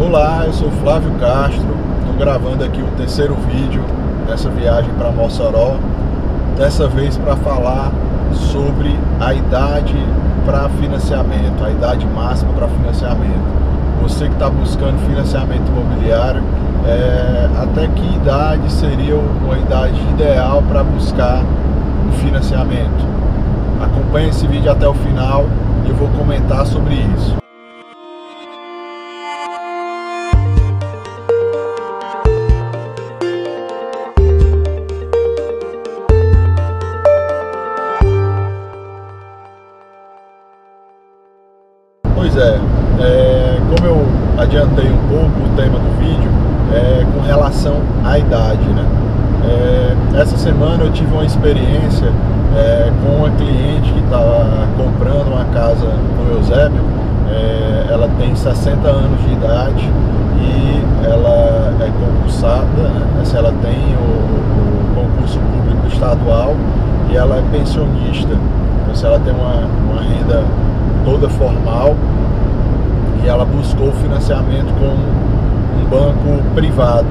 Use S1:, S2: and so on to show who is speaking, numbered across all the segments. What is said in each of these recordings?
S1: Olá, eu sou Flávio Castro, estou gravando aqui o terceiro vídeo dessa viagem para Mossoró, dessa vez para falar sobre a idade para financiamento, a idade máxima para financiamento. Você que está buscando financiamento imobiliário, é, até que idade seria uma idade ideal para buscar um financiamento? Acompanhe esse vídeo até o final e eu vou comentar sobre isso. Pois é, é, como eu adiantei um pouco o tema do vídeo, é, com relação à idade, né? É, essa semana eu tive uma experiência é, com uma cliente que estava comprando uma casa no Eusébio. É, ela tem 60 anos de idade e ela é concursada, né? Ela tem o, o, concurso público estadual e ela é pensionista. Então, se ela tem uma, uma renda toda formal e ela buscou financiamento com um banco privado.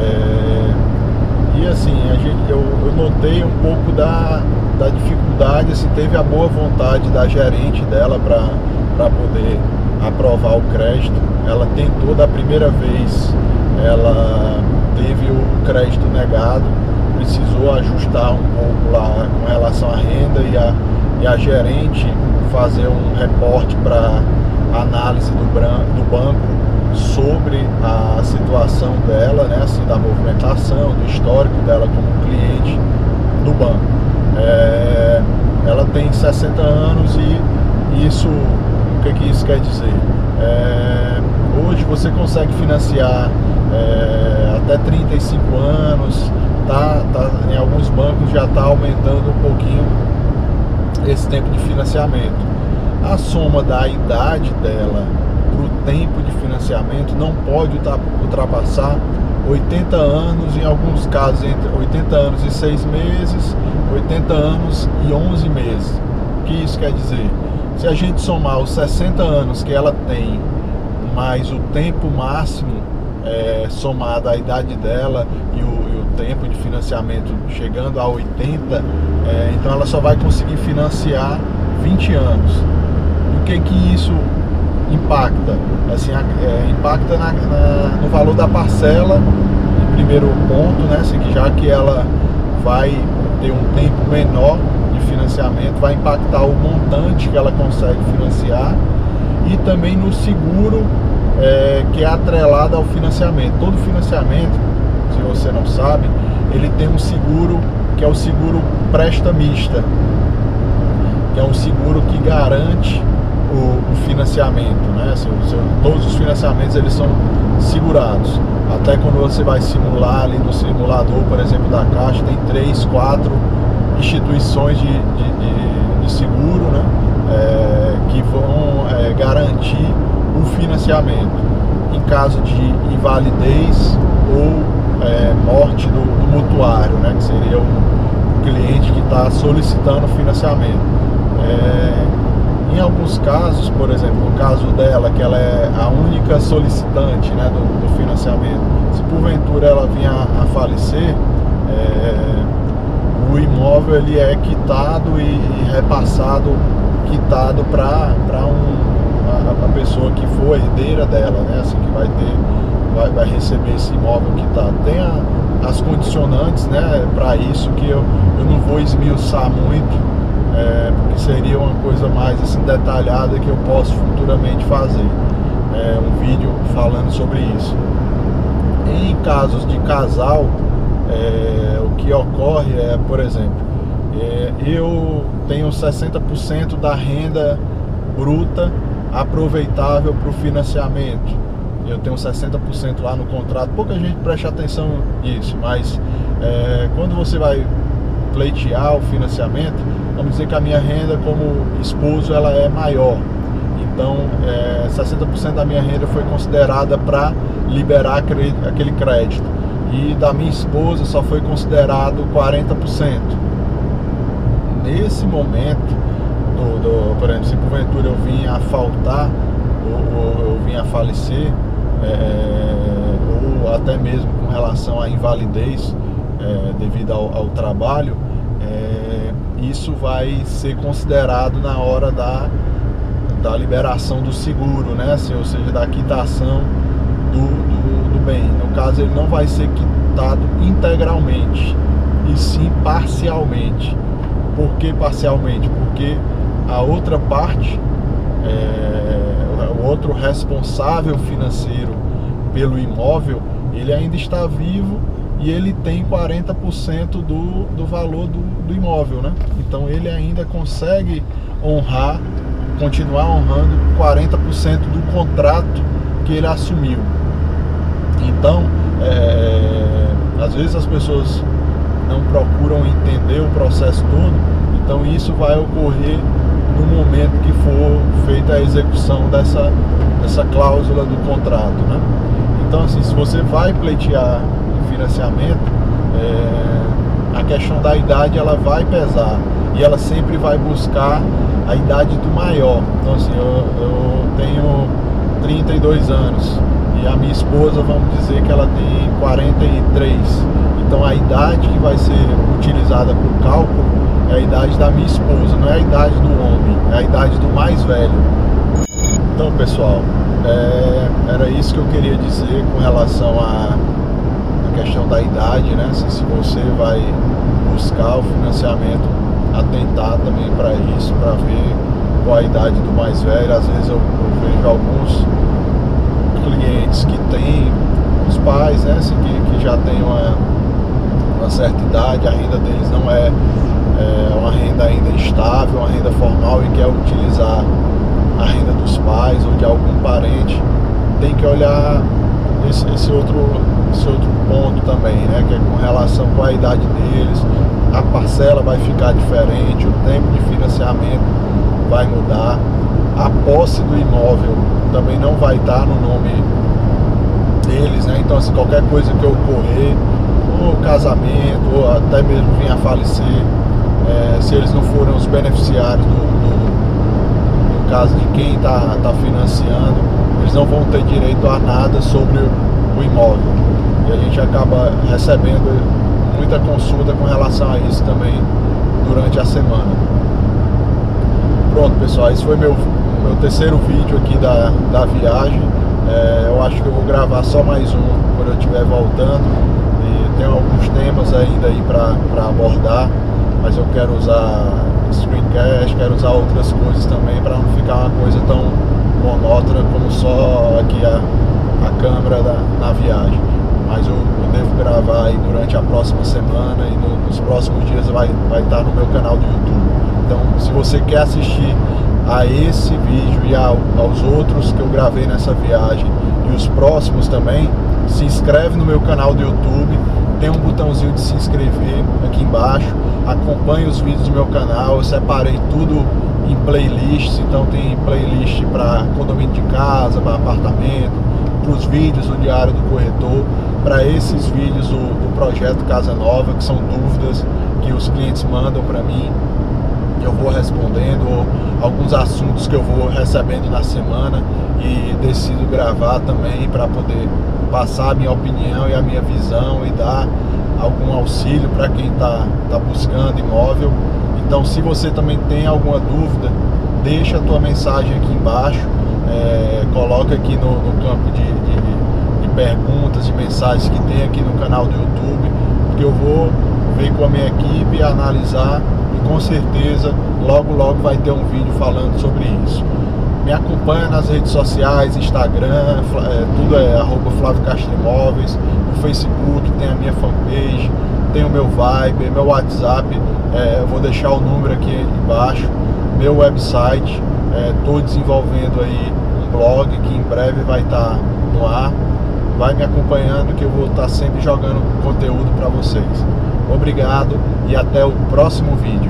S1: É, e assim, a gente, eu, eu, notei um pouco da, da dificuldade, assim, teve a boa vontade da gerente dela para poder aprovar o crédito. Ela tentou da primeira vez, ela teve o crédito negado, precisou ajustar um pouco lá com relação à renda e a, e a gerente fazer um reporte para análise do, do banco sobre a situação dela, né, assim, da movimentação, do histórico dela como cliente do banco. É, ela tem 60 anos e isso, o que, que isso quer dizer? É, hoje você consegue financiar é, até 35 anos, tá, tá, em alguns bancos já está aumentando um pouquinho esse tempo de financiamento. A soma da idade dela para o tempo de financiamento não pode ultrapassar 80 anos, em alguns casos entre 80 anos e 6 meses, 80 anos e 11 meses. O que isso quer dizer? Se a gente somar os 60 anos que ela tem, mais o tempo máximo é, somado à idade dela e o, tempo de financiamento chegando a 80, é, então ela só vai conseguir financiar 20 anos. O que que isso impacta? Assim, é, impacta na, na, no valor da parcela, em primeiro ponto, né? Assim, já que ela vai ter um tempo menor de financiamento, vai impactar o montante que ela consegue financiar e também no seguro é, que é atrelado ao financiamento. Todo financiamento, se você não sabe, ele tem um seguro que é o seguro prestamista, que é um seguro que garante o, o financiamento, né? Assim, seu, todos os financiamentos eles são segurados. Até quando você vai simular ali no simulador, por exemplo, da Caixa, tem três, quatro instituições de, de, de, de seguro, né? É, que vão é, garantir o financiamento em caso de invalidez ou é, morte do, do, mutuário, né? Que seria o, o cliente que está solicitando financiamento. É, em alguns casos, por exemplo, no caso dela, que ela é a única solicitante né, do, do financiamento, se porventura ela vinha a falecer, é, o imóvel ele é quitado e, e repassado, quitado para um, a, a, pessoa que for herdeira dela, né, assim, que vai ter, vai, vai receber esse imóvel quitado. Tem a, as condicionantes né, para isso que eu, eu não vou esmiuçar muito é, porque seria uma coisa mais assim detalhada que eu posso futuramente fazer é, um vídeo falando sobre isso. Em casos de casal, é, o que ocorre é, por exemplo, é, eu tenho 60% da renda bruta aproveitável para o financiamento. Eu tenho 60% lá no contrato. Pouca gente presta atenção nisso, mas é, quando você vai pleitear o financiamento, vamos dizer que a minha renda como esposo ela é maior. Então, é, 60% da minha renda foi considerada para liberar aquele crédito. E da minha esposa só foi considerado 40%. Nesse momento, do, do, por exemplo, se porventura eu vim a faltar ou, ou eu vim a falecer, é, ou até mesmo com relação à invalidez é, devido ao, ao trabalho, é, isso vai ser considerado na hora da, da liberação do seguro, né? Assim, ou seja, da quitação do, do, do bem. No caso, ele não vai ser quitado integralmente, e sim parcialmente. Por que parcialmente? Porque a outra parte, é, o outro responsável financeiro pelo imóvel, ele ainda está vivo e ele tem 40% do, do valor do, do imóvel, né? Então ele ainda consegue honrar, continuar honrando 40% do contrato que ele assumiu. Então, é, às vezes as pessoas não procuram entender o processo todo, então isso vai ocorrer no momento que for feita a execução dessa, dessa cláusula do contrato. Né? Então, assim, se você vai pleitear financiamento, é, a questão da idade ela vai pesar e ela sempre vai buscar a idade do maior. Então, assim, eu, eu tenho 32 anos e a minha esposa, vamos dizer que ela tem 43. Então a idade que vai ser utilizada para o cálculo é a idade da minha esposa, não é a idade do homem, é a idade do mais velho. Então pessoal, é, era isso que eu queria dizer com relação à, à questão da idade, né? Se, se você vai buscar o financiamento, atentar também para isso, para ver qual a idade do mais velho. Às vezes eu, eu vejo alguns clientes que têm os pais, né, assim, que, que já têm uma, uma certa idade, a renda deles não é, é uma renda ainda estável, uma renda formal e quer utilizar a renda dos pais ou de algum parente, tem que olhar esse, esse, outro, esse outro ponto também, né? Que é com relação com a idade deles, a parcela vai ficar diferente, o tempo de financiamento vai mudar, a posse do imóvel também não vai estar no nome deles, né? Então assim, qualquer coisa que ocorrer, ou casamento, ou até mesmo vir a falecer, é, se eles não forem os beneficiários do, caso de quem está tá financiando, eles não vão ter direito a nada sobre o imóvel. E a gente acaba recebendo muita consulta com relação a isso também durante a semana. Pronto pessoal, esse foi meu meu terceiro vídeo aqui da, da viagem. É, eu acho que eu vou gravar só mais um quando eu estiver voltando. E tem alguns temas ainda aí para abordar, mas eu quero usar screencast, quero usar outras coisas também para não ficar uma coisa tão monótona como só aqui a, a câmera da, na viagem. Mas eu, eu, devo gravar aí durante a próxima semana e no, nos próximos dias vai, vai estar no meu canal do YouTube. Então, se você quer assistir a esse vídeo e ao, aos outros que eu gravei nessa viagem e os próximos também, se inscreve no meu canal do YouTube, tem um botãozinho de se inscrever aqui embaixo, acompanhe os vídeos do meu canal, eu separei tudo em playlists, então tem playlist para condomínio de casa, para apartamento, para os vídeos do Diário do Corretor, para esses vídeos do, do projeto Casa Nova, que são dúvidas que os clientes mandam para mim eu vou respondendo, alguns assuntos que eu vou recebendo na semana e decido gravar também para poder passar a minha opinião e a minha visão e dar algum auxílio para quem está tá buscando imóvel. Então, se você também tem alguma dúvida, deixa a tua mensagem aqui embaixo, é, coloca aqui no, no campo de, de, de perguntas, de mensagens que tem aqui no canal do YouTube, porque eu vou ver com a minha equipe, analisar e com certeza logo logo vai ter um vídeo falando sobre isso. Me acompanha nas redes sociais, Instagram, é, tudo é arroba Flávio Castro Imóveis, no Facebook tem a minha fanpage, tem o meu Viber, meu WhatsApp, é, eu vou deixar o número aqui embaixo, meu website, estou é, desenvolvendo aí um blog que em breve vai estar tá no ar. Vai me acompanhando que eu vou estar tá sempre jogando conteúdo para vocês. Obrigado e até o próximo vídeo.